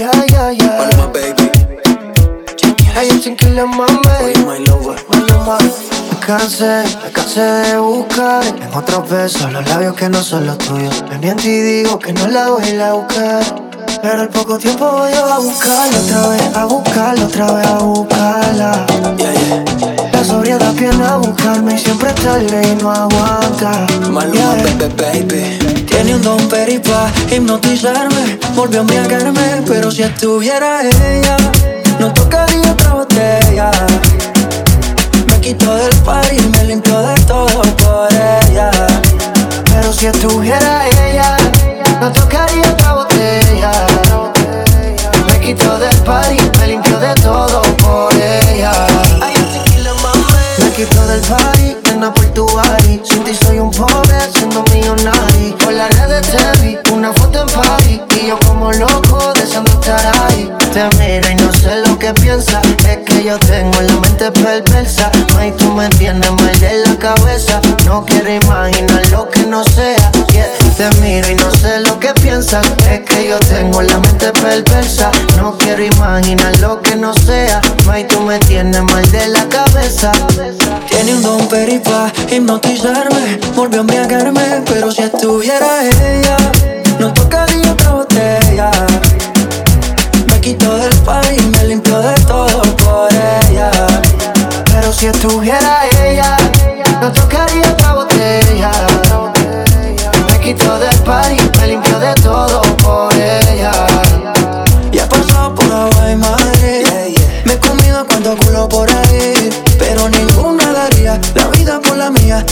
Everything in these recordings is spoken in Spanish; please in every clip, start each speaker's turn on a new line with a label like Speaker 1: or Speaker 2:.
Speaker 1: Maluma, baby.
Speaker 2: Hay un sin que le mame.
Speaker 1: My lover.
Speaker 2: Maluma. Me cansé, me cansé de buscar en otros besos los labios que no son los tuyos. Me miento y digo que no la voy a ir a buscar. Pero al poco tiempo voy a buscarla otra vez, a buscarla otra vez, y siempre tarde y no aguanta.
Speaker 1: Maluma,
Speaker 2: Yeah.
Speaker 1: baby, baby.
Speaker 3: Tiene un don peri pa' hipnotizarme Volvió a embriagarme, pero si estuviera ella No tocaría otra botella Me quitó del party y me limpió de todo por ella
Speaker 2: Pero si estuviera ella, no tocaría otra botella. Me quitó del party, me limpió del party, nena por tu body. Sin ti soy un pobre, siendo millonario. Por las redes te vi, una foto en party. Y yo como loco, deseando estar ahí. Te miro y no sé lo que piensas. Es que yo tengo la mente perversa. Ay, tú me tienes mal de la cabeza. No quiero imaginar lo que no sea. Yeah. Te miro y no sé lo que piensas. Es que yo tengo la mente perversa. No quiero imaginar lo que no sea. Ay, tú me tienes mal de la cabeza.
Speaker 3: Tiene un don peri pa' hipnotizarme Volvió a embriagarme, pero si estuviera ella No tocaría otra botella Me quitó del party y me limpió de todo por ella
Speaker 2: Pero si estuviera ella, no tocaría otra botella. Me quitó del party,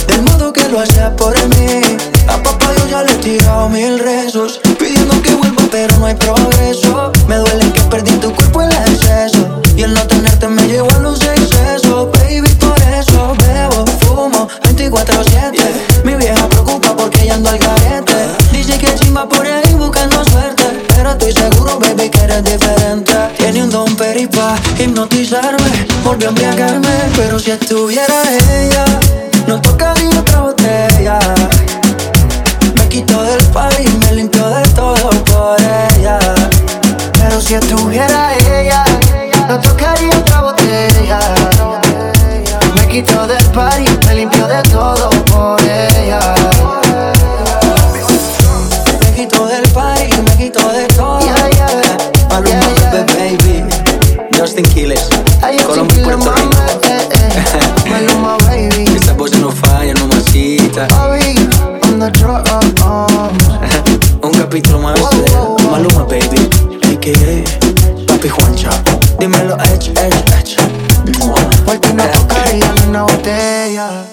Speaker 3: Del modo que lo hace por mí. A papá yo ya le he tirado mil rezos Pidiendo que vuelva pero no hay progreso. Me duele que perdí tu cuerpo en el exceso Y el no tenerte me llevó a los excesos. Baby por eso bebo, fumo 24-7 Mi vieja preocupa porque ella ando al garete. Dice que chimba por ahí buscando suerte Pero estoy seguro, baby, que eres diferente. Tiene un don peri pa' hipnotizarme Volvió a embriagarme, pero si estuviera ella No tocaría otra botella Me quitó del party y me limpió de todo por ella
Speaker 2: Pero si estuviera ella, no tocaría otra botella. Me quitó del party, me limpió de todo por ella.
Speaker 1: Un capítulo más de Maluma, baby. A.K.A. Papi Juancha.
Speaker 3: Dímelo, Edge, Edge, Edge
Speaker 2: Por ti no tocaría ni una botella.